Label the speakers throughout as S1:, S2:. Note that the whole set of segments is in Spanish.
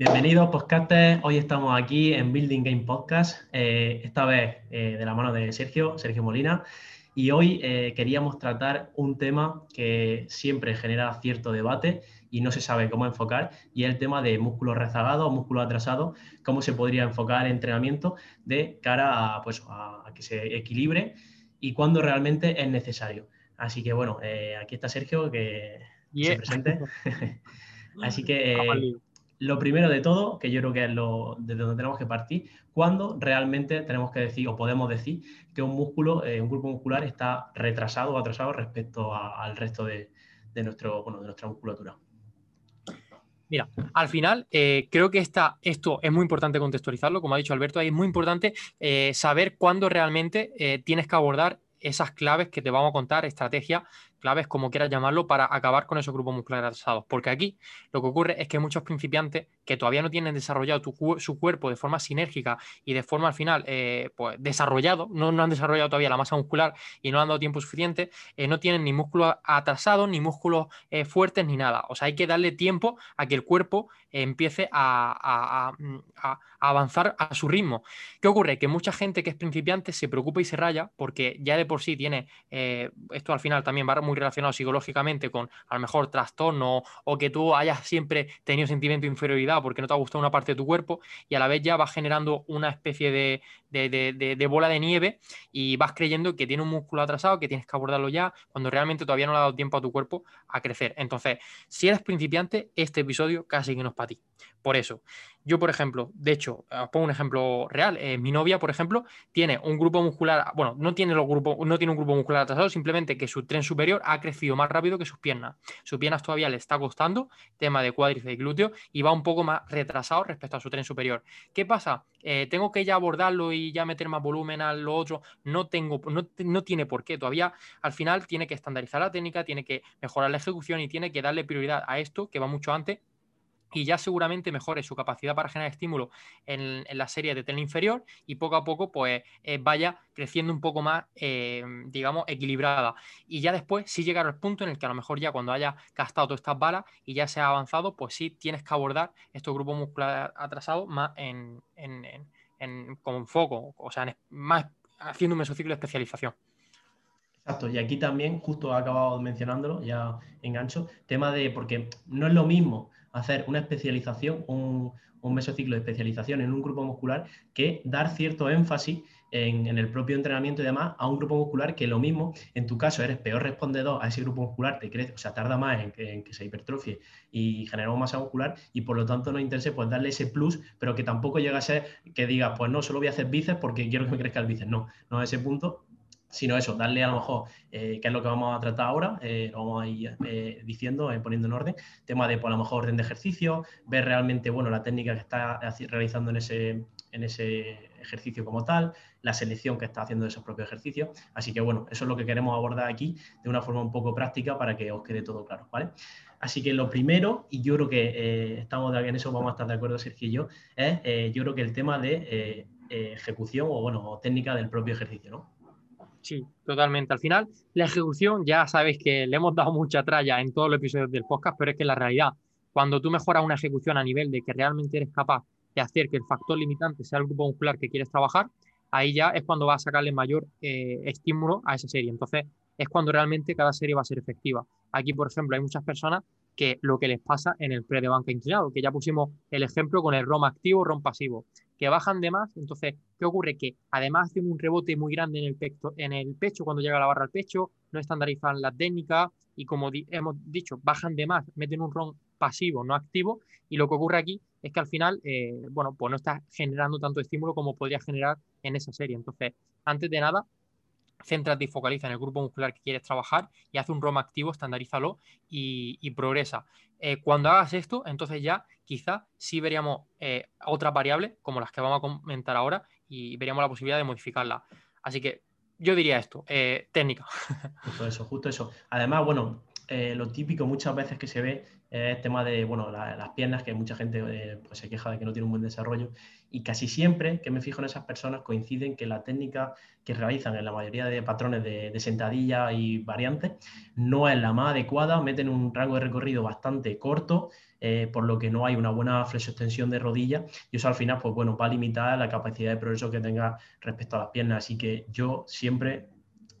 S1: Bienvenidos, podcasters. Hoy estamos aquí en Building Game Podcast, eh, esta vez eh, de la mano de Sergio, Sergio Molina. Y hoy eh, queríamos tratar un tema que siempre genera cierto debate y no se sabe cómo enfocar, y es el tema de músculos rezagados, músculos atrasados, cómo se podría enfocar el entrenamiento de cara a, pues, a que se equilibre y cuándo realmente es necesario. Así que bueno, aquí está Sergio, que se presente. Así que lo primero de todo, que yo creo que es lo de donde tenemos que partir, cuando realmente tenemos que decir o podemos decir que un músculo, eh, un grupo muscular está retrasado o atrasado respecto al resto de, nuestro, de nuestra musculatura.
S2: Mira, al final eh, creo que esta, esto es muy importante contextualizarlo, como ha dicho Alberto, ahí es muy importante eh, saber cuándo realmente tienes que abordar esas claves que te vamos a contar, estrategia claves, como quieras llamarlo, para acabar con esos grupos musculares atrasados. Porque aquí lo que ocurre es que muchos principiantes que todavía no tienen desarrollado su cuerpo de forma sinérgica y de forma al final eh, pues desarrollado, no, han desarrollado todavía la masa muscular y no han dado tiempo suficiente, eh, no tienen ni músculos atrasados, ni músculos eh, fuertes, ni nada. O sea, hay que darle tiempo a que el cuerpo empiece a, avanzar a su ritmo. ¿Qué ocurre? Que mucha gente que es principiante se preocupa y se raya porque ya de por sí tiene, esto al final también va muy relacionado psicológicamente con a lo mejor trastorno o que tú hayas siempre tenido sentimiento de inferioridad porque no te ha gustado una parte de tu cuerpo y a la vez ya vas generando una especie de, de, bola de nieve y vas creyendo que tiene un músculo atrasado, que tienes que abordarlo ya, cuando realmente todavía no le ha dado tiempo a tu cuerpo a crecer. Entonces, si eres principiante, este episodio casi que no es para ti. Por eso, yo, por ejemplo, de hecho, os pongo un ejemplo real. Eh, mi novia, por ejemplo, tiene un grupo muscular, bueno, no tiene, los grupos, no tiene un grupo muscular atrasado, simplemente que su tren superior ha crecido más rápido que sus piernas. Sus piernas todavía le está costando, tema de cuádriceps y glúteo, y va un poco más retrasado respecto a su tren superior. ¿Qué pasa? Eh, tengo que ya abordarlo y ya meter más volumen a lo otro. No tengo, no, no tiene por qué. Todavía al final tiene que estandarizar la técnica, tiene que mejorar la ejecución y tiene que darle prioridad a esto que va mucho antes y ya seguramente mejore su capacidad para generar estímulo en, la serie de tren inferior y poco a poco pues eh, vaya creciendo un poco más, eh, digamos, equilibrada. Y ya después sí llegar al punto en el que a lo mejor ya cuando haya gastado todas estas balas y ya se ha avanzado, pues sí tienes que abordar estos grupos musculares atrasados más en, en, en, con foco, o sea, más haciendo un mesociclo de especialización.
S1: Exacto, y aquí también, justo he acabado mencionándolo, ya engancho, tema de, porque no es lo mismo hacer una especialización, un, mesociclo de especialización en un grupo muscular que dar cierto énfasis en, el propio entrenamiento y demás a un grupo muscular que lo mismo, en tu caso eres peor respondedor a ese grupo muscular, te crece, o sea, tarda más en que, se hipertrofie y generamos masa muscular y por lo tanto nos interesa pues darle ese plus, pero que tampoco llega a ser que diga, pues no, solo voy a hacer bíceps porque quiero que me crezca el bíceps, no, no a ese punto, sino eso, darle a lo mejor, eh, que es lo que vamos a tratar ahora, eh, lo vamos a ir eh, diciendo, poniendo en orden, tema de, por pues, lo mejor, orden de ejercicio, ver realmente, bueno, la técnica que está realizando en ese, en ese ejercicio como tal, la selección que está haciendo de esos propios ejercicios. Así que, bueno, eso es lo que queremos abordar aquí de una forma un poco práctica para que os quede todo claro, ¿vale? Así que lo primero, y yo creo que estamos en eso, vamos a estar de acuerdo Sergio y yo, es yo creo que el tema de ejecución o, bueno, técnica del propio ejercicio, ¿no?
S2: Sí, totalmente. Al final, la ejecución, ya sabéis que le hemos dado mucha tralla en todos los episodios del podcast, pero es que la realidad, cuando tú mejoras una ejecución a nivel de que realmente eres capaz de hacer que el factor limitante sea el grupo muscular que quieres trabajar, ahí ya es cuando vas a sacarle mayor eh, estímulo a esa serie. Entonces, es cuando realmente cada serie va a ser efectiva. Aquí, por ejemplo, hay muchas personas que lo que les pasa en el pre de banca inclinado, que ya pusimos el ejemplo con el ROM activo, ROM pasivo que bajan de más. Entonces, ¿qué ocurre? Que además de un rebote muy grande en el, pecho, en el pecho, cuando llega la barra al pecho, no estandarizan la técnica y como hemos dicho, bajan de más, meten un ROM pasivo, no activo. Y lo que ocurre aquí es que al final, eh, bueno, pues no está generando tanto estímulo como podría generar en esa serie. Entonces, antes de nada, céntrate y focaliza en el grupo muscular que quieres trabajar y haz un ROM activo, estandarízalo y, progresa. Eh, cuando hagas esto, entonces ya quizá sí veríamos eh, otras variables como las que vamos a comentar ahora y veríamos la posibilidad de modificarla. Así que yo diría esto, eh, técnica.
S1: Justo eso, justo eso. Además, bueno, lo típico muchas veces que se ve es el tema de bueno, las piernas, que mucha gente pues, se queja de que no tiene un buen desarrollo y casi siempre que me fijo en esas personas coinciden que la técnica que realizan en la mayoría de patrones de, sentadilla y variantes no es la más adecuada, meten un rango de recorrido bastante corto eh, por lo que no hay una buena flexo-extensión de rodilla y eso al final, pues bueno, va a limitar la capacidad de progreso que tenga respecto a las piernas. Así que yo siempre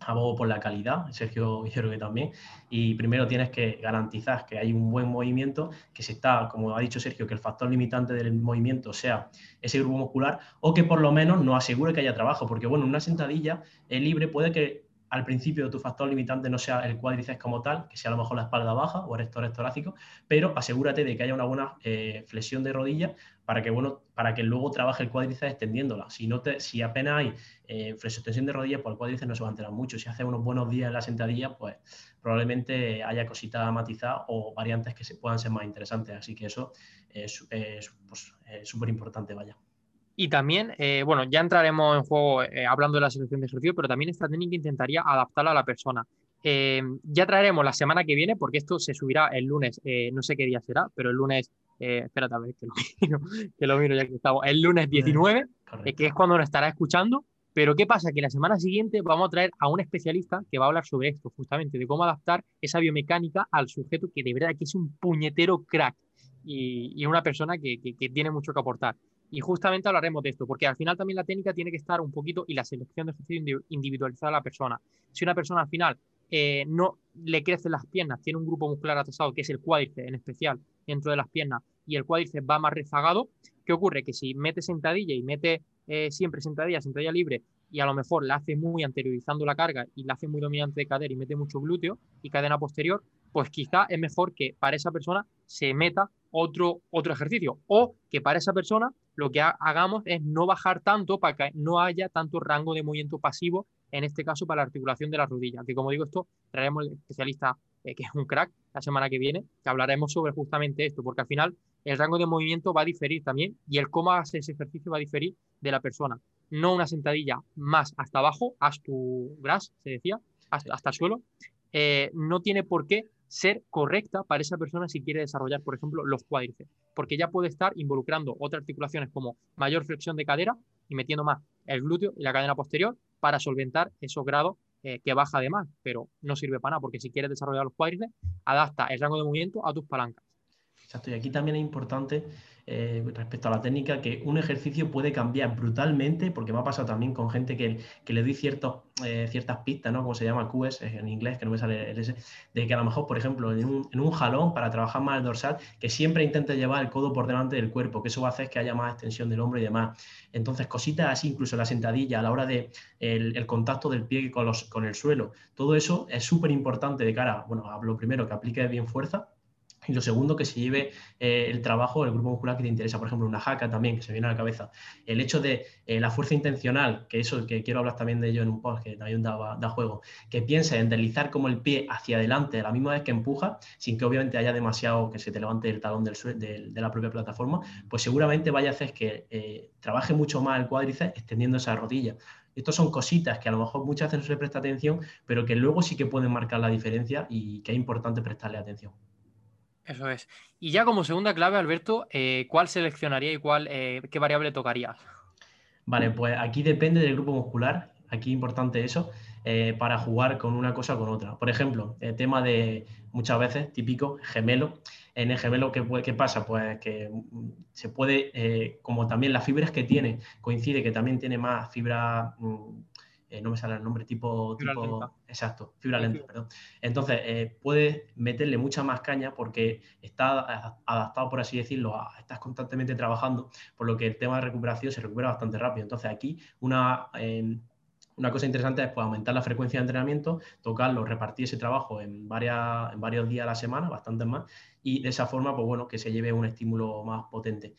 S1: abogo por la calidad, Sergio yo creo que también, y primero tienes que garantizar que hay un buen movimiento, que se está, como ha dicho Sergio, que el factor limitante del movimiento sea ese grupo muscular, o que por lo menos nos asegure que haya trabajo, porque bueno, una sentadilla libre puede que al principio tu factor limitante no sea el cuádriceps como tal, que sea a lo mejor la espalda baja o el erector torácico, pero asegúrate de que haya una buena eh, flexión de rodilla para que, bueno, para que luego trabaje el cuádriceps extendiéndola. Si, no te, si apenas hay eh, de rodilla, pues el cuádriceps no se va a enterar mucho. Si hace unos buenos días en la sentadilla, pues probablemente haya cositas matizadas o variantes que se puedan ser más interesantes. Así que eso es súper pues, importante, vaya.
S2: Y también, eh, bueno, ya entraremos en juego eh, hablando de la selección de ejercicio, pero también esta técnica intentaría adaptarla a la persona. Eh, ya traeremos la semana que viene, porque esto se subirá el lunes, no sé qué día será, pero el lunes, espérate a ver que lo, miro, que lo miro ya que estamos, el lunes 19, que es cuando nos estará escuchando. Pero ¿qué pasa? Que la semana siguiente vamos a traer a un especialista que va a hablar sobre esto, justamente, de cómo adaptar esa biomecánica al sujeto que de verdad que es un puñetero crack y, y una persona que, que tiene mucho que aportar. Y justamente hablaremos de esto, porque al final también la técnica tiene que estar un poquito y la selección de ejercicio individualizada a la persona. Si una persona al final eh, no le crecen las piernas, tiene un grupo muscular atrasado, que es el cuádriceps en especial, dentro de las piernas, y el cuádriceps va más rezagado, ¿qué ocurre? Que si mete sentadilla y mete eh, siempre sentadilla, sentadilla libre, y a lo mejor la hace muy anteriorizando la carga y la hace muy dominante de cadera y mete mucho glúteo y cadena posterior, pues quizá es mejor que para esa persona se meta otro, otro ejercicio o que para esa persona lo que hagamos es no bajar tanto para que no haya tanto rango de movimiento pasivo, en este caso para la articulación de la rodilla. Que como digo, esto traeremos el especialista eh, que es un crack la semana que viene, que hablaremos sobre justamente esto, porque al final el rango de movimiento va a diferir también y el cómo hagas ese ejercicio va a diferir de la persona. No una sentadilla más hasta abajo, hasta tu gras, se decía, hasta, el suelo, eh, no tiene por qué ser correcta para esa persona si quiere desarrollar, por ejemplo, los cuádriceps, porque ya puede estar involucrando otras articulaciones como mayor flexión de cadera y metiendo más el glúteo y la cadena posterior para solventar esos grados eh, que baja de más, pero no sirve para nada, porque si quieres desarrollar los cuádriceps, adapta el rango de movimiento a tus palancas.
S1: Exacto, y aquí también es importante eh, respecto a la técnica que un ejercicio puede cambiar brutalmente, porque me ha pasado también con gente que, le doy ciertos, eh, ciertas pistas, ¿no? Como se llama QS en inglés, que no me sale el S, de que a lo mejor, por ejemplo, en un, jalón para trabajar más el dorsal, que siempre intente llevar el codo por delante del cuerpo, que eso va a hacer que haya más extensión del hombro y demás. Entonces, cositas así, incluso la sentadilla, a la hora de el, contacto del pie con, los, con el suelo, todo eso es súper importante de cara, bueno, lo primero, que aplique bien fuerza y lo segundo, que se lleve eh, el trabajo, el grupo muscular que te interesa, por ejemplo, una jaca también, que se viene a la cabeza. El hecho de eh, la fuerza intencional, que eso que quiero hablar también de ello en un post, que también da, juego, que piense en deslizar como el pie hacia adelante a la misma vez que empuja, sin que obviamente haya demasiado que se te levante el talón de, la propia plataforma, pues seguramente vaya a hacer que eh, trabaje mucho más el cuádriceps extendiendo esa rodilla. Estas son cositas que a lo mejor muchas veces no se le presta atención, pero que luego sí que pueden marcar la diferencia y que es importante prestarle atención.
S2: Eso es. Y ya como segunda clave, Alberto, eh, ¿cuál seleccionaría y cuál, eh, qué variable tocaría?
S1: Vale, pues aquí depende del grupo muscular, aquí importante eso, eh, para jugar con una cosa o con otra. Por ejemplo, el tema de muchas veces típico gemelo. En el gemelo, ¿qué, qué pasa? Pues que mm, se puede, como también las fibras que tiene, coincide que también tiene más fibra mm, eh, no me sale el nombre, tipo, tipo exacto, fibra lenta, perdón. Entonces, eh, puedes meterle mucha más caña porque está adaptado, por así decirlo, a, estás constantemente trabajando, por lo que el tema de recuperación se recupera bastante rápido. Entonces, aquí una, em, una cosa interesante es pues, aumentar la frecuencia de entrenamiento, tocarlo, repartir ese trabajo en, varias, en varios días a la semana, bastantes más, y de esa forma, pues bueno, que se lleve un estímulo más potente.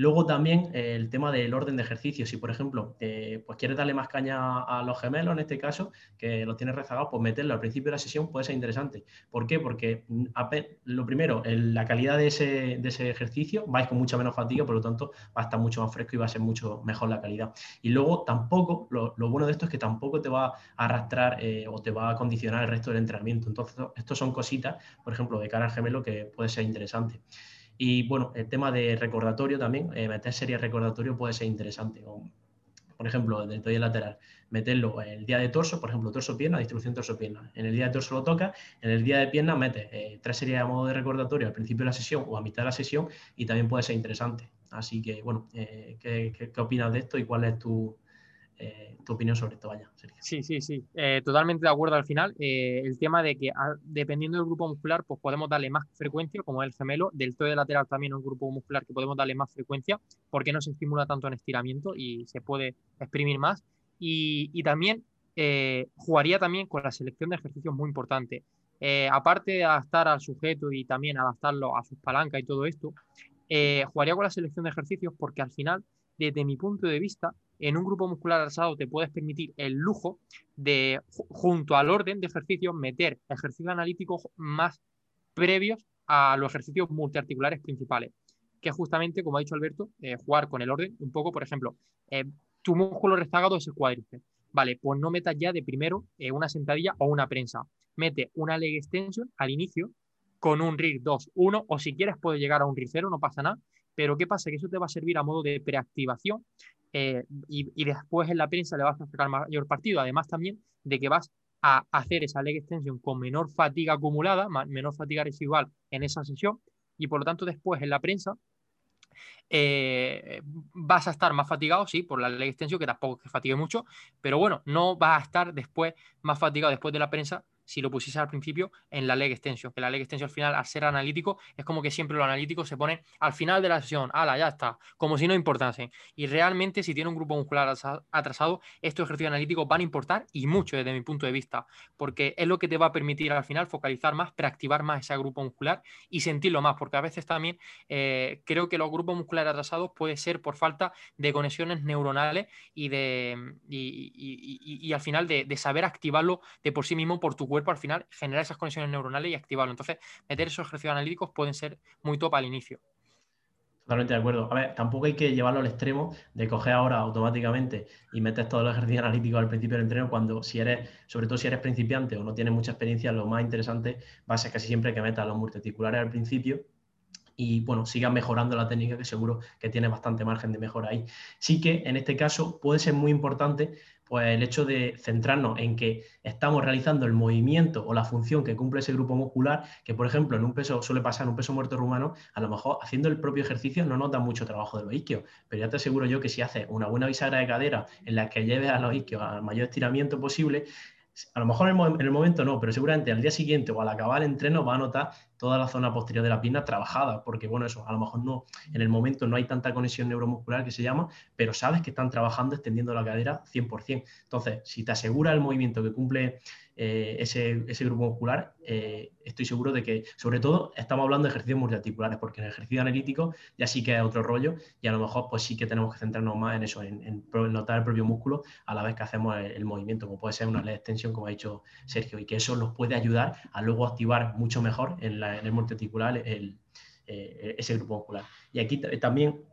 S1: Luego también eh, el tema del orden de ejercicios. Si, por ejemplo, pues quieres darle más caña a los gemelos, en este caso, que los tienes rezagados, pues meterlo al principio de la sesión puede ser interesante. ¿Por qué? Porque mm, lo primero, la calidad de ese, ejercicio, vais con mucha menos fatiga, por lo tanto, va a estar mucho más fresco y va a ser mucho mejor la calidad. Y luego tampoco, lo, bueno de esto es que tampoco te va a arrastrar eh, o te va a condicionar el resto del entrenamiento. Entonces, esto son cositas, por ejemplo, de cara al gemelo que puede ser interesante. Y bueno, el tema de recordatorio también, eh, meter series recordatorio puede ser interesante. por ejemplo, el deltoide lateral, meterlo el día de torso, por ejemplo, torso-pierna, distribución torso-pierna. En el día de torso lo toca, en el día de pierna metes eh, tres series a modo de recordatorio al principio de la sesión o a mitad de la sesión y también puede ser interesante. Así que, bueno, eh, ¿qué, opinas de esto y cuál es tu, eh, tu opinión sobre esto? Vaya,
S2: Sí, sí, sí. totalmente de acuerdo al final. el tema de que dependiendo del grupo muscular, pues podemos darle más frecuencia, como el gemelo, del de lateral también un grupo muscular que podemos darle más frecuencia, porque no se estimula tanto en estiramiento y se puede exprimir más. Y, también eh, jugaría también con la selección de ejercicios muy importante. Eh, aparte de adaptar al sujeto y también adaptarlo a sus palancas y todo esto, eh, jugaría con la selección de ejercicios porque al final, desde mi punto de vista, en un grupo muscular alzado te puedes permitir el lujo de, junto al orden de ejercicios, meter ejercicios analíticos más previos a los ejercicios multiarticulares principales, que justamente, como ha dicho Alberto, jugar con el orden, un poco, por ejemplo, tu músculo rezagado es el cuádriceps. Vale, pues no metas ya de primero eh, una sentadilla o una prensa. Mete una leg extension al inicio con un RIR 2, 1, o si quieres puedes llegar a un RIR 0, no pasa nada. Pero ¿qué pasa? Que eso te va a servir a modo de preactivación eh, y, después en la prensa le vas a sacar mayor partido. Además también de que vas a hacer esa leg extension con menor fatiga acumulada, menor fatiga residual en esa sesión y por lo tanto después en la prensa eh, vas a estar más fatigado, sí, por la de extensión, que tampoco que fatigue mucho, pero bueno, no vas a estar después más fatigado después de la prensa si lo pusiese al principio en la leg extension, que la leg extension al final, al ser analítico, es como que siempre los analíticos se ponen al final de la sesión, ala, ya está, como si no importase. Y realmente, si tiene un grupo muscular atrasado, estos ejercicios analíticos van a importar y mucho desde mi punto de vista, porque es lo que te va a permitir al final focalizar más, preactivar más ese grupo muscular y sentirlo más, porque a veces también eh, creo que los grupos musculares atrasados puede ser por falta de conexiones neuronales y de y, al final de saber activarlo de por sí mismo por tu cuerpo al final generar esas conexiones neuronales y activarlo. Entonces, meter esos ejercicios analíticos pueden ser muy top al inicio.
S1: Totalmente de acuerdo. A ver, tampoco hay que llevarlo al extremo de coger ahora automáticamente y meter todos los ejercicios analíticos al principio del entreno cuando si eres, sobre todo si eres principiante o no tienes mucha experiencia, lo más interesante va a ser casi siempre que metas los multiarticulares al principio y bueno, sigas mejorando la técnica que seguro que tiene bastante margen de mejora ahí. Sí que en este caso puede ser muy importante pues el hecho de centrarnos en que estamos realizando el movimiento o la función que cumple ese grupo muscular, que por ejemplo en un peso suele pasar en un peso muerto rumano, a lo mejor haciendo el propio ejercicio no nos da mucho trabajo de los isquios, pero ya te aseguro yo que si haces una buena bisagra de cadera en la que lleves a los isquios al mayor estiramiento posible, a lo mejor en el, momento no, pero seguramente al día siguiente o al acabar el entreno va a notar toda la zona posterior de la pierna trabajada, porque bueno, eso, a lo mejor no, en el momento no hay tanta conexión neuromuscular que se llama, pero sabes que están trabajando extendiendo la cadera 100%. Entonces, si te asegura el movimiento que cumple eh, ese, grupo muscular, eh, estoy seguro de que, sobre todo, estamos hablando de ejercicios multiarticulares, porque en el ejercicio analítico ya sí que es otro rollo y a lo mejor pues sí que tenemos que centrarnos más en eso, en, notar el propio músculo a la vez que hacemos el, movimiento, como puede ser una ley de extensión, como ha dicho Sergio, y que eso nos puede ayudar a luego activar mucho mejor en, el multiarticular el, eh, ese grupo muscular. Y aquí también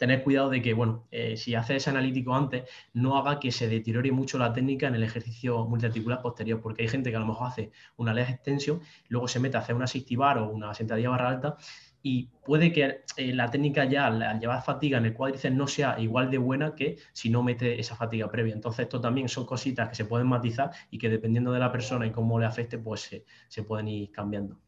S1: tener cuidado de que, bueno, eh, si hace ese analítico antes, no haga que se deteriore mucho la técnica en el ejercicio multiarticular posterior, porque hay gente que a lo mejor hace una leg extensión, luego se mete a hacer una 60 bar o una sentadilla barra alta y puede que eh, la técnica ya al, llevar fatiga en el cuádriceps no sea igual de buena que si no mete esa fatiga previa. Entonces, esto también son cositas que se pueden matizar y que dependiendo de la persona y cómo le afecte, pues se, se pueden ir cambiando.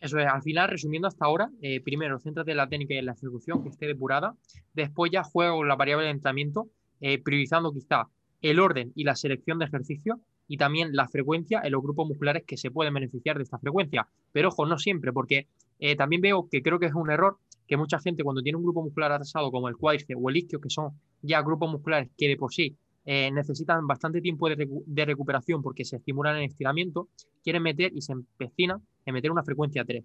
S2: Eso es, al final, resumiendo hasta ahora, eh, primero, céntrate en la técnica y en la ejecución, que esté depurada. Después ya juego con la variable de entrenamiento, eh, priorizando quizá el orden y la selección de ejercicios y también la frecuencia en los grupos musculares que se pueden beneficiar de esta frecuencia. Pero ojo, no siempre, porque eh, también veo que creo que es un error que mucha gente cuando tiene un grupo muscular atrasado como el cuádriceps o el isquio, que son ya grupos musculares que de por sí necesitan bastante tiempo de, de, recuperación porque se estimulan en estiramiento, quieren meter y se empecinan meter una frecuencia 3.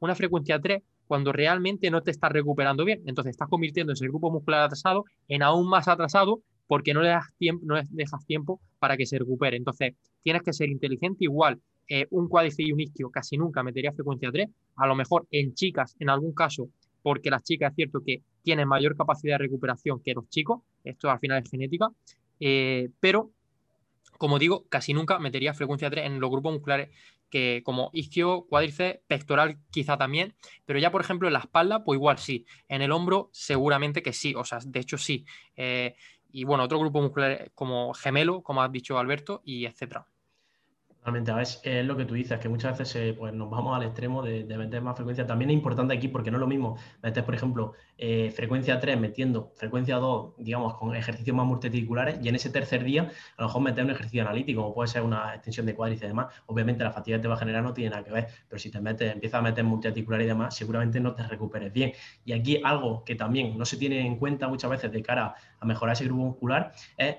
S2: Una frecuencia 3 cuando realmente no te estás recuperando bien. Entonces estás convirtiendo ese grupo muscular atrasado en aún más atrasado porque no le das tiempo, no dejas tiempo para que se recupere. Entonces tienes que ser inteligente. Igual, eh, un cuádriceps y un isquio casi nunca metería frecuencia 3. A lo mejor en chicas, en algún caso, porque las chicas es cierto que tienen mayor capacidad de recuperación que los chicos. Esto al final es genética. Eh, pero como digo, casi nunca metería frecuencia 3 en los grupos musculares que como isquio, cuádriceps, pectoral quizá también, pero ya por ejemplo en la espalda, pues igual sí, en el hombro seguramente que sí, o sea, de hecho sí. Eh, y bueno, otro grupo muscular como gemelo, como has dicho Alberto, y etcétera.
S1: Totalmente, es, lo que tú dices, que muchas veces eh, pues nos vamos al extremo de, meter más frecuencia. También es importante aquí porque no es lo mismo meter, por ejemplo, eh, frecuencia 3 metiendo frecuencia 2, digamos, con ejercicios más multiarticulares y en ese tercer día a lo mejor meter un ejercicio analítico, como puede ser una extensión de cuádriceps y demás. Obviamente la fatiga que te va a generar no tiene nada que ver, pero si te metes, empiezas a meter multiarticular y demás, seguramente no te recuperes bien. Y aquí algo que también no se tiene en cuenta muchas veces de cara a mejorar ese grupo muscular es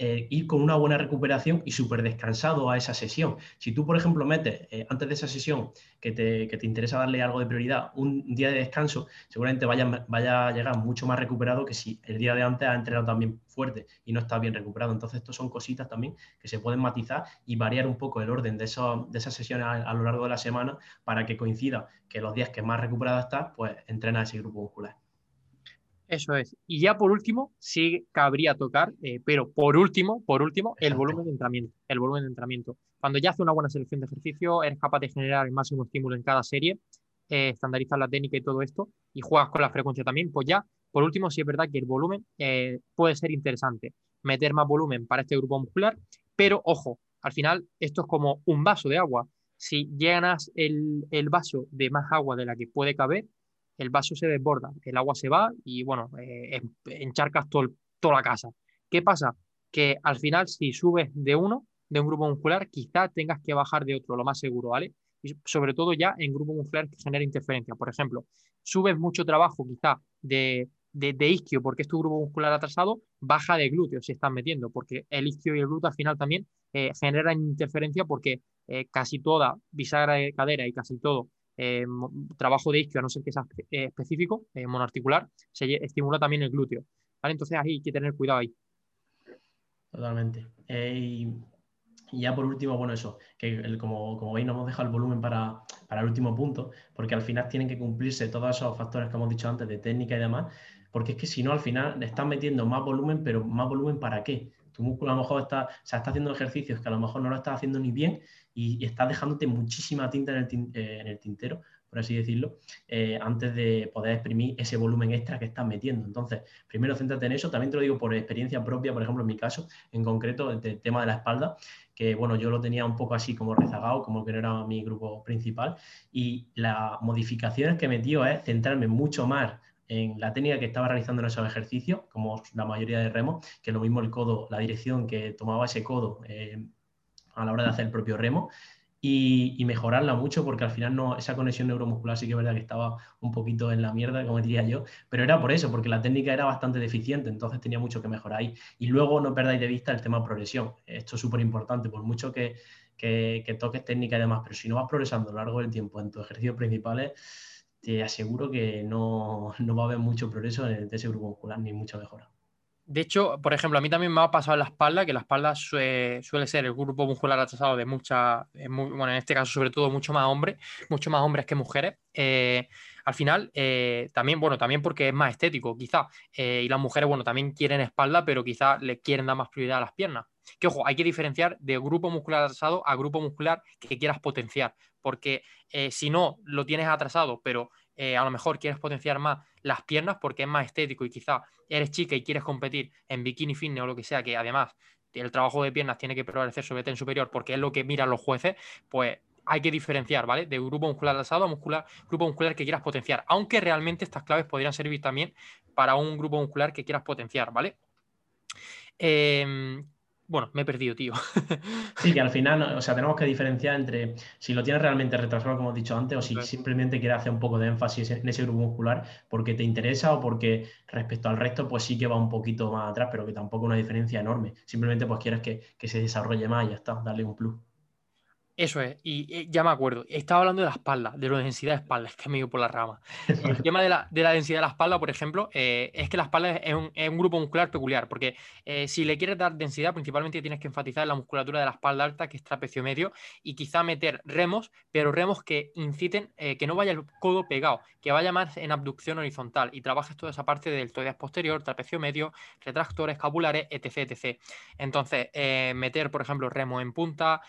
S1: eh, ir con una buena recuperación y súper descansado a esa sesión. Si tú, por ejemplo, metes eh, antes de esa sesión que te, interesa darle algo de prioridad, un día de descanso, seguramente vaya, vaya a llegar mucho más recuperado que si el día de antes ha entrenado también fuerte y no está bien recuperado. Entonces, estos son cositas también que se pueden matizar y variar un poco el orden de, de esas sesiones a, lo largo de la semana para que coincida que los días que más recuperado estás, pues entrena ese grupo muscular.
S2: Eso es. Y ya por último, sí cabría tocar, eh, pero por último, por último, el volumen de entrenamiento. El volumen de entrenamiento. Cuando ya hace una buena selección de ejercicio, eres capaz de generar el máximo estímulo en cada serie, eh, estandarizar la técnica y todo esto, y juegas con la frecuencia también, pues ya, por último, sí es verdad que el volumen eh, puede ser interesante. Meter más volumen para este grupo muscular, pero ojo, al final esto es como un vaso de agua. Si llenas el, el vaso de más agua de la que puede caber, el vaso se desborda, el agua se va y bueno, eh, encharcas todo toda la casa. ¿Qué pasa? Que al final si subes de uno, de un grupo muscular, quizá tengas que bajar de otro, lo más seguro, ¿vale? Y sobre todo ya en grupo muscular que genera interferencia. Por ejemplo, subes mucho trabajo quizá de, de, isquio porque es tu grupo muscular atrasado, baja de glúteo si estás metiendo, porque el isquio y el glúteo al final también eh, generan interferencia porque eh, casi toda bisagra de cadera y casi todo eh, trabajo de isquio, a no ser que sea eh, específico, eh, monoarticular, se estimula también el glúteo. ¿vale? Entonces ahí hay que tener cuidado ahí.
S1: Totalmente. y ya por último, bueno, eso, que como, como, veis, nos hemos dejado el volumen para, para, el último punto, porque al final tienen que cumplirse todos esos factores que hemos dicho antes de técnica y demás, porque es que si no, al final le están metiendo más volumen, pero más volumen para qué? Tu músculo a lo mejor está, está haciendo ejercicios que a lo mejor no lo estás haciendo ni bien y, estás dejándote muchísima tinta en el, eh, tintero, por así decirlo, eh, antes de poder exprimir ese volumen extra que estás metiendo. Entonces, primero céntrate en eso. También te lo digo por experiencia propia, por ejemplo, en mi caso, en concreto, el, tema de la espalda, que bueno, yo lo tenía un poco así como rezagado, como que no era mi grupo principal. Y las modificaciones que he metido es centrarme mucho más en la técnica que estaba realizando en esos ejercicios, como la mayoría de remos, que lo mismo el codo, la dirección que tomaba ese codo eh, a la hora de hacer el propio remo, y, mejorarla mucho, porque al final no, esa conexión neuromuscular sí que es verdad que estaba un poquito en la mierda, como diría yo, pero era por eso, porque la técnica era bastante deficiente, entonces tenía mucho que mejorar ahí. Y luego no perdáis de vista el tema progresión. Esto es súper importante, por mucho que, que, toques técnica y demás, pero si no vas progresando a lo largo del tiempo en tus ejercicios principales, te aseguro que no, va a haber mucho progreso en ese grupo muscular ni mucha mejora.
S2: De hecho, por ejemplo, a mí también me ha pasado en la espalda, que la espalda suele, ser el grupo muscular atrasado de muchas, bueno, en este caso sobre todo mucho más hombres, mucho más hombres que mujeres. Eh, al final, eh, también, bueno, también porque es más estético, quizá. Eh, y las mujeres, bueno, también quieren espalda, pero quizá le quieren dar más prioridad a las piernas. Que ojo, hay que diferenciar de grupo muscular atrasado a grupo muscular que quieras potenciar, porque si no lo tienes atrasado, pero a lo mejor quieres potenciar más las piernas porque es más estético y quizá eres chica y quieres competir en bikini fitness o lo que sea, que además el trabajo de piernas tiene que prevalecer sobre tren superior porque es lo que miran los jueces, pues hay que diferenciar, ¿vale? De grupo muscular alzado a muscular, grupo muscular que quieras potenciar, aunque realmente estas claves podrían servir también para un grupo muscular que quieras potenciar, ¿vale? Eh, bueno, me he perdido, tío.
S1: sí, que al final, o sea, tenemos que diferenciar entre si lo tienes realmente retrasado, como he dicho antes, o si simplemente quieres hacer un poco de énfasis en ese grupo muscular porque te interesa o porque respecto al resto, pues sí que va un poquito más atrás, pero que tampoco una diferencia enorme. Simplemente pues quieres que, que se desarrolle más y ya está, darle un plus.
S2: Eso es, y eh, ya me acuerdo. Estaba hablando de la espalda, de la densidad de espalda, es que me ido por la rama. El tema de la, densidad de la espalda, por ejemplo, eh, es que la espalda es un, grupo muscular peculiar, porque eh, si le quieres dar densidad, principalmente tienes que enfatizar en la musculatura de la espalda alta, que es trapecio medio, y quizá meter remos, pero remos que inciten que no vaya el codo pegado, que vaya más en abducción horizontal, y trabajes toda esa parte del deltoides posterior, trapecio medio, retractores escapulares, etc. etc. Entonces, meter, por ejemplo, remo en punta,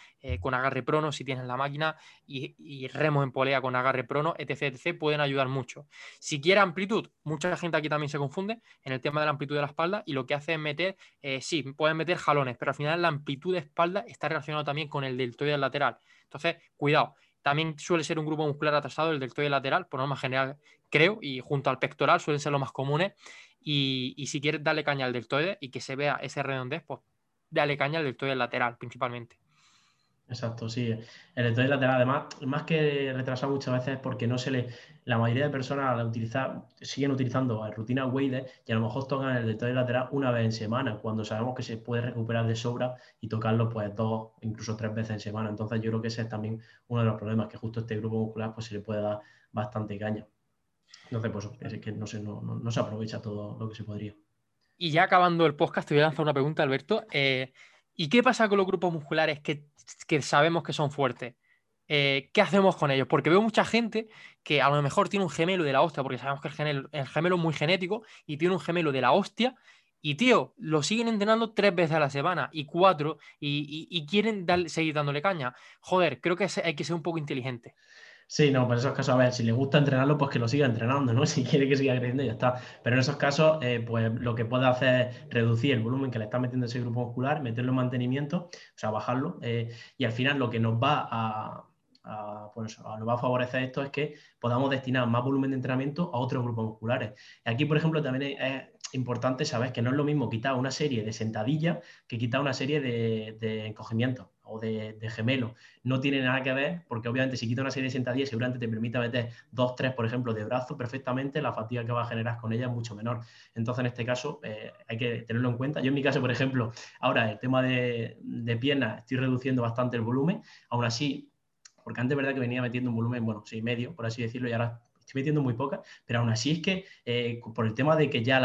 S2: con agarre pro si tienes la máquina y, y remos en polea con agarre prono, etc, etc, pueden ayudar mucho. Si quieres amplitud, mucha gente aquí también se confunde en el tema de la amplitud de la espalda y lo que hace es meter, eh, sí, pueden meter jalones, pero al final la amplitud de espalda está relacionada también con el deltoide lateral. Entonces, cuidado. También suele ser un grupo muscular atrasado el deltoide lateral, por norma general, creo, y junto al pectoral suelen ser los más comunes. Y, y si quieres darle caña al deltoide y que se vea ese redondez, pues dale caña al deltoide lateral principalmente.
S1: Exacto, sí. El deltoide lateral, además, más que retrasar muchas veces es porque no se le. La mayoría de personas al utilizar, siguen utilizando rutinas weighted y a lo mejor tocan el deltoide lateral una vez en semana, cuando sabemos que se puede recuperar de sobra y tocarlo pues dos, incluso tres veces en semana. Entonces, yo creo que ese es también uno de los problemas, que justo este grupo muscular pues se le puede dar bastante caña. Entonces, pues es que no se, no, no, se aprovecha todo lo que se podría.
S2: Y ya acabando el podcast, te voy a lanzar una pregunta, Alberto. Eh, ¿Y qué pasa con los grupos musculares que, sabemos que son fuertes? Eh, ¿Qué hacemos con ellos? Porque veo mucha gente que a lo mejor tiene un gemelo de la hostia, porque sabemos que el gemelo, el gemelo es muy genético, y tiene un gemelo de la hostia, y tío, lo siguen entrenando tres veces a la semana y cuatro, y, quieren seguir dándole caña. Joder, creo que hay que ser un poco inteligente.
S1: Sí, no, en esos casos, a ver, si le gusta entrenarlo, pues que lo siga entrenando, ¿no? Si quiere que siga creciendo, ya está. Pero en esos casos, eh, pues lo que puede hacer es reducir el volumen que le está metiendo ese grupo muscular, meterlo en mantenimiento, o sea, bajarlo, eh, y al final lo que nos va a, pues, nos va a favorecer esto es que podamos destinar más volumen de entrenamiento a otros grupos musculares. Aquí, por ejemplo, también es, importante saber que no es lo mismo quitar una serie de sentadillas que quitar una serie de, de encogimientos o de, gemelo. No tiene nada que ver, porque obviamente si quita una serie de sentadillas, seguramente te permite meter dos, tres, por ejemplo, de brazo perfectamente, la fatiga que va a generar con ella es mucho menor. Entonces, en este caso, eh, hay que tenerlo en cuenta. Yo en mi caso, por ejemplo, ahora el tema de, de piernas, estoy reduciendo bastante el volumen, aún así, porque antes es verdad que venía metiendo un volumen, bueno, seis medio, por así decirlo, y ahora estoy metiendo muy pocas, pero aún así es que eh, por el tema de que ya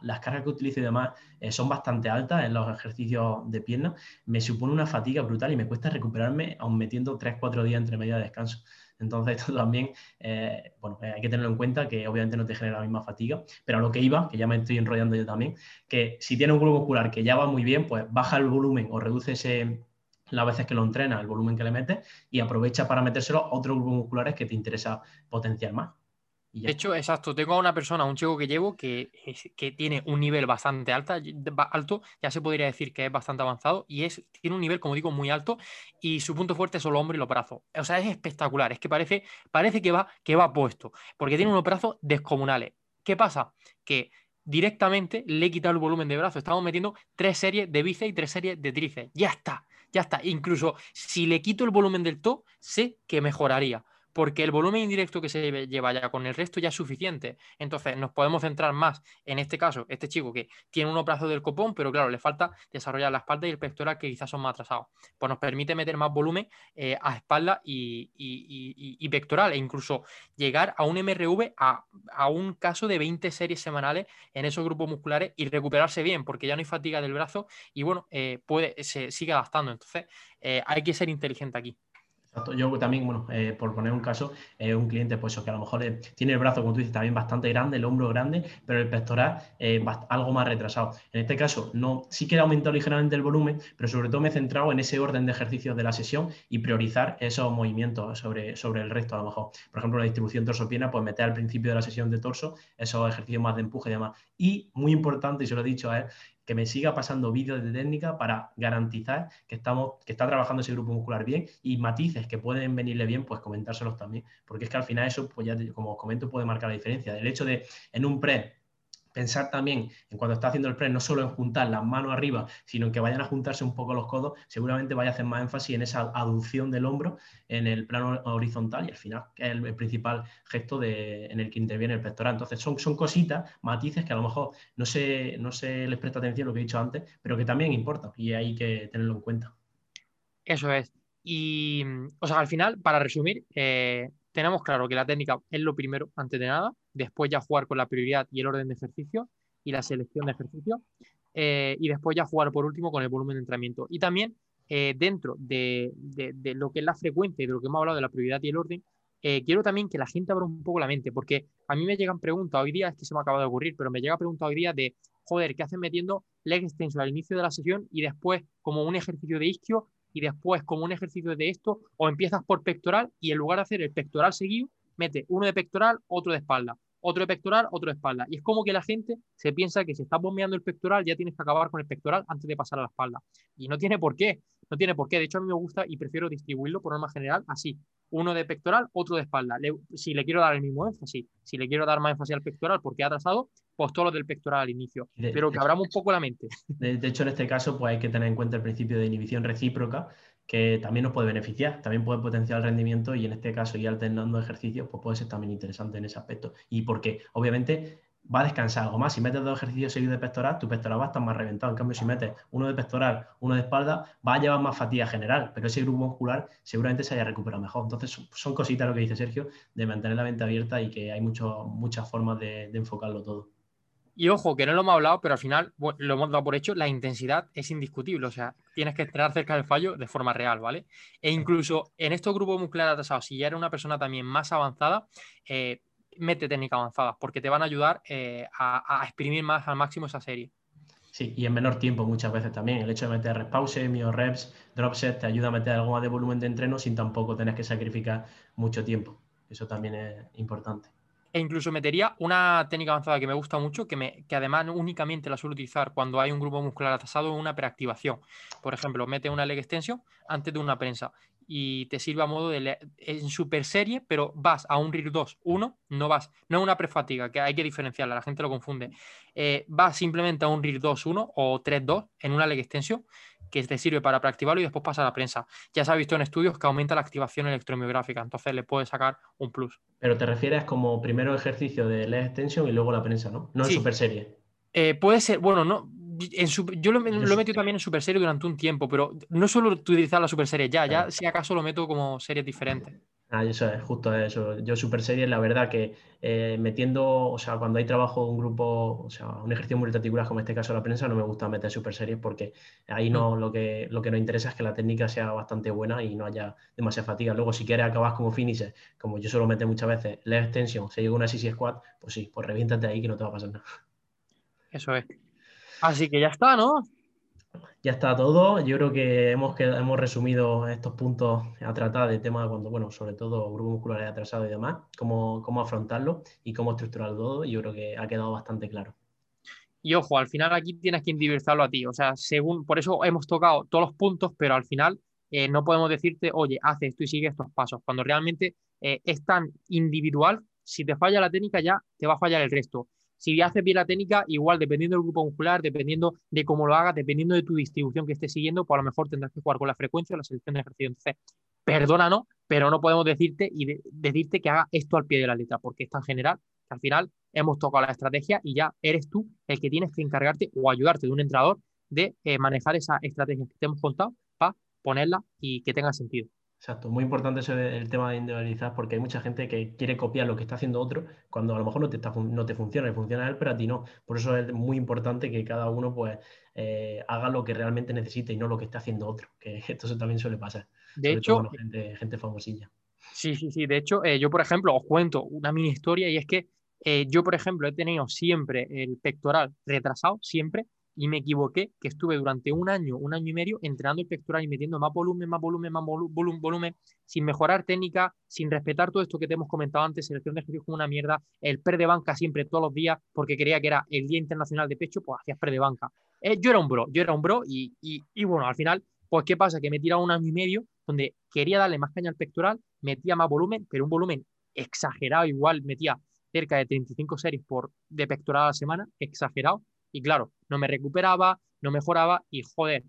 S1: las cargas que utilizo y demás eh, son bastante altas en los ejercicios de pierna, me supone una fatiga brutal y me cuesta recuperarme aún metiendo 3-4 días entre media de descanso. Entonces, esto también, eh, bueno, hay que tenerlo en cuenta, que obviamente no te genera la misma fatiga, pero a lo que iba, que ya me estoy enrollando yo también, que si tienes un grupo muscular que ya va muy bien, pues baja el volumen o reduce ese, las veces que lo entrena, el volumen que le metes, y aprovecha para metérselo a otros grupos musculares que te interesa potenciar más.
S2: De hecho, exacto, tengo a una persona, un chico que llevo, que, que tiene un nivel bastante alta, alto, ya se podría decir que es bastante avanzado, y es, tiene un nivel, como digo, muy alto, y su punto fuerte es el hombro y los brazos. O sea, es espectacular, es que parece, parece que, va, que va puesto, porque tiene unos brazos descomunales. ¿Qué pasa? Que directamente le he quitado el volumen de brazo. Estamos metiendo tres series de bíceps y tres series de tríceps. Ya está, ya está. Incluso si le quito el volumen del to, sé que mejoraría porque el volumen indirecto que se lleva ya con el resto ya es suficiente. Entonces nos podemos centrar más en este caso, este chico que tiene un brazo del copón, pero claro, le falta desarrollar la espalda y el pectoral que quizás son más atrasados. Pues nos permite meter más volumen eh, a espalda y, pectoral e incluso llegar a un MRV a, un caso de 20 series semanales en esos grupos musculares y recuperarse bien, porque ya no hay fatiga del brazo y bueno, eh, puede, se sigue adaptando. Entonces eh, hay que ser inteligente aquí.
S1: Yo también, bueno, eh, por poner un caso, eh, un cliente, pues que a lo mejor eh, tiene el brazo, como tú dices, también bastante grande, el hombro grande, pero el pectoral algo más retrasado. En este caso, no, sí que he aumentado ligeramente el volumen, pero sobre todo me he centrado en ese orden de ejercicios de la sesión y priorizar esos movimientos sobre, sobre el resto, a lo mejor. Por ejemplo, la distribución torso-pierna, pues meter al principio de la sesión de torso esos ejercicios más de empuje y demás. Y muy importante, y se lo he dicho a él, que me siga pasando vídeos de técnica para garantizar que, estamos, que está trabajando ese grupo muscular bien y matices que pueden venirle bien, pues comentárselos también, porque es que al final eso, pues ya como os comento, puede marcar la diferencia. El hecho de en un pre pensar también en cuando está haciendo el press, no solo en juntar las manos arriba, sino en que vayan a juntarse un poco los codos, seguramente vaya a hacer más énfasis en esa aducción del hombro en el plano horizontal y al final, que es el, principal gesto de, en el que interviene el pectoral. Entonces, son, son cositas, matices que a lo mejor no se, no se les presta atención lo que he dicho antes, pero que también importan y hay que tenerlo en cuenta.
S2: Eso es. Y, o sea, al final, para resumir, eh, tenemos claro que la técnica es lo primero, antes de nada, después ya jugar con la prioridad y el orden de ejercicio y la selección de ejercicio, eh, y después ya jugar por último con el volumen de entrenamiento. Y también eh, dentro de, lo que es la frecuencia y de lo que hemos hablado de la prioridad y el orden, eh, quiero también que la gente abra un poco la mente, porque a mí me llegan preguntas hoy día, es que se me acaba de ocurrir, pero me llega pregunta hoy día de, joder, ¿qué hacen metiendo leg extension al inicio de la sesión y después como un ejercicio de isquio y después como un ejercicio de esto, o empiezas por pectoral y en lugar de hacer el pectoral seguido, mete uno de pectoral, otro de espalda, otro de pectoral, otro de espalda. Y es como que la gente se piensa que si estás bombeando el pectoral ya tienes que acabar con el pectoral antes de pasar a la espalda. Y no tiene por qué, no tiene por qué. De hecho, a mí me gusta y prefiero distribuirlo por norma general así. Uno de pectoral, otro de espalda. si le quiero dar el mismo énfasis, si le quiero dar más énfasis al pectoral porque ha atrasado, pues todo lo del pectoral al inicio. pero que abramos un poco la mente.
S1: De, de, hecho, en este caso, pues hay que tener en cuenta el principio de inhibición recíproca, que también nos puede beneficiar, también puede potenciar el rendimiento y en este caso ir alternando ejercicios, pues puede ser también interesante en ese aspecto. Y porque obviamente va a descansar algo más. Si metes dos ejercicios seguidos de pectoral, tu pectoral va a estar más reventado. En cambio, si metes uno de pectoral, uno de espalda, va a llevar más fatiga general, pero ese grupo muscular seguramente se haya recuperado mejor. Entonces, son, cositas lo que dice Sergio, de mantener la mente abierta y que hay muchas formas de enfocarlo todo.
S2: Y ojo, que no lo hemos hablado, pero al final lo hemos dado por hecho, la intensidad es indiscutible. O sea, tienes que estar cerca del fallo de forma real, ¿vale? E incluso en estos grupos musculares atrasados, si ya eres una persona también más avanzada, eh, mete técnicas avanzadas, porque te van a ayudar eh, a, exprimir más al máximo esa serie.
S1: Sí, y en menor tiempo muchas veces también. El hecho de meter respause, mio reps, drop set, te ayuda a meter algo más de volumen de entreno sin tampoco tener que sacrificar mucho tiempo. Eso también es importante
S2: e incluso metería una técnica avanzada que me gusta mucho, que, me, que además únicamente la suelo utilizar cuando hay un grupo muscular atrasado en una preactivación. Por ejemplo, mete una leg extension antes de una prensa y te sirve a modo de en super serie, pero vas a un RIR 2, 1, no vas, no es una prefatiga, que hay que diferenciarla, la gente lo confunde. Eh, vas simplemente a un RIR 2, 1 o 3, 2 en una leg extension que te sirve para preactivarlo y después pasa a la prensa. Ya se ha visto en estudios que aumenta la activación electromiográfica, entonces le puedes sacar un plus.
S1: Pero te refieres como primero ejercicio de leg extension y luego la prensa, ¿no? No en super serie.
S2: Eh, puede ser, bueno, no, yo lo, he metido también en super serie durante un tiempo, pero no suelo utilizar la super serie ya, ya si acaso lo meto como series diferentes.
S1: Ah, eso es, justo eso. Yo super serie, la verdad que eh, metiendo, o sea, cuando hay trabajo un grupo, o sea, un ejercicio multiarticular como en este caso la prensa, no me gusta meter super series porque ahí no, mm. lo que, lo que nos interesa es que la técnica sea bastante buena y no haya demasiada fatiga. Luego, si quieres acabar como finisher, como yo suelo meter muchas veces, la extensión, se llega una CC squat, pues sí, pues reviéntate ahí que no te va a pasar nada.
S2: Eso es. Así que ya está, ¿no?
S1: Ya está todo. Yo creo que hemos, hemos resumido estos puntos a tratar de tema cuando, bueno, sobre todo grupo muscular atrasado y demás, cómo, cómo afrontarlo y cómo estructurarlo todo. Yo creo que ha quedado bastante claro.
S2: Y ojo, al final aquí tienes que individualizarlo a ti. O sea, según, por eso hemos tocado todos los puntos, pero al final eh, no podemos decirte, oye, haz esto y sigue estos pasos. Cuando realmente eh, es tan individual, si te falla la técnica ya te va a fallar el resto. Si haces bien la técnica, igual dependiendo del grupo muscular, dependiendo de cómo lo hagas, dependiendo de tu distribución que estés siguiendo, pues a lo mejor tendrás que jugar con la frecuencia o la selección de ejercicio. Entonces, perdónanos, pero no podemos decirte y decirte que haga esto al pie de la letra, porque es tan general que al final hemos tocado la estrategia y ya eres tú el que tienes que encargarte o ayudarte de un entrenador de eh, manejar esa estrategia que te hemos contado para ponerla y que tenga sentido.
S1: Exacto, muy importante ese, el tema de individualizar porque hay mucha gente que quiere copiar lo que está haciendo otro cuando a lo mejor no te, no te funciona, le funciona a él, pero a ti no. Por eso es muy importante que cada uno pues eh, haga lo que realmente necesite y no lo que está haciendo otro, que esto también suele pasar.
S2: De hecho,
S1: gente, famosilla.
S2: Sí, sí, sí. De hecho, eh, yo, por ejemplo, os cuento una mini historia y es que eh, yo, por ejemplo, he tenido siempre el pectoral retrasado, siempre, y me equivoqué, que estuve durante un año, un año y medio entrenando el pectoral y metiendo más volumen, más volumen, más volumen, volumen, sin mejorar técnica, sin respetar todo esto que te hemos comentado antes, selección de ejercicios como una mierda, el pre de banca siempre todos los días, porque creía que era el Día Internacional de Pecho, pues hacías pre de banca. Eh, yo era un bro, yo era un bro y, y, bueno, al final, pues ¿qué pasa? Que me he tirado un año y medio donde quería darle más caña al pectoral, metía más volumen, pero un volumen exagerado, igual metía cerca de 35 series por, de pectoral a la semana, exagerado, y claro, no me recuperaba, no mejoraba y joder,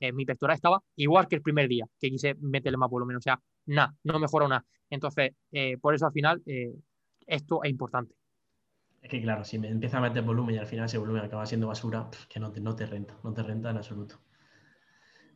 S2: eh, mi pectoral estaba igual que el primer día que quise meterle más volumen. O sea, nada, no mejoró nada. Entonces, eh, por eso al final eh, esto es importante.
S1: Es que claro, si me empieza a meter volumen y al final ese volumen acaba siendo basura, que no te, no te renta, no te renta en absoluto.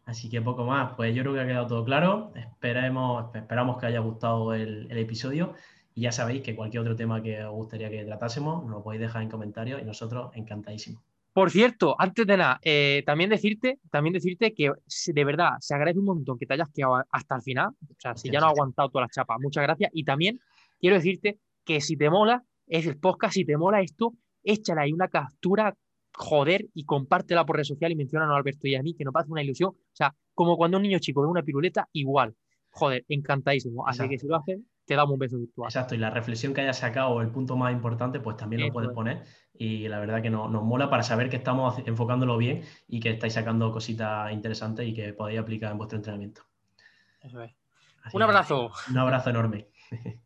S1: Así que poco más, pues yo creo que ha quedado todo claro. Esperemos, esperamos que haya gustado el, el episodio. Y ya sabéis que cualquier otro tema que os gustaría que tratásemos, nos lo podéis dejar en comentarios y nosotros encantadísimos.
S2: Por cierto, antes de nada, eh, también, decirte, también decirte que de verdad se agradece un montón que te hayas quedado hasta el final. O sea, si ya no has aguantado todas las chapas, muchas gracias. Y también quiero decirte que si te mola, es el podcast, si te mola esto, échale ahí una captura joder, y compártela por redes sociales y menciona a Alberto y a mí, que nos hace una ilusión. O sea, como cuando un niño chico ve una piruleta, igual. Joder, encantadísimo. Así que si lo haces, te damos un beso virtual.
S1: Exacto, y la reflexión que hayas sacado, el punto más importante, pues también lo puedes poner. Y la verdad que nos, nos mola para saber que estamos enfocándolo bien y que estáis sacando cositas interesantes y que podéis aplicar en vuestro entrenamiento.
S2: Eso es. un abrazo.
S1: Un abrazo enorme.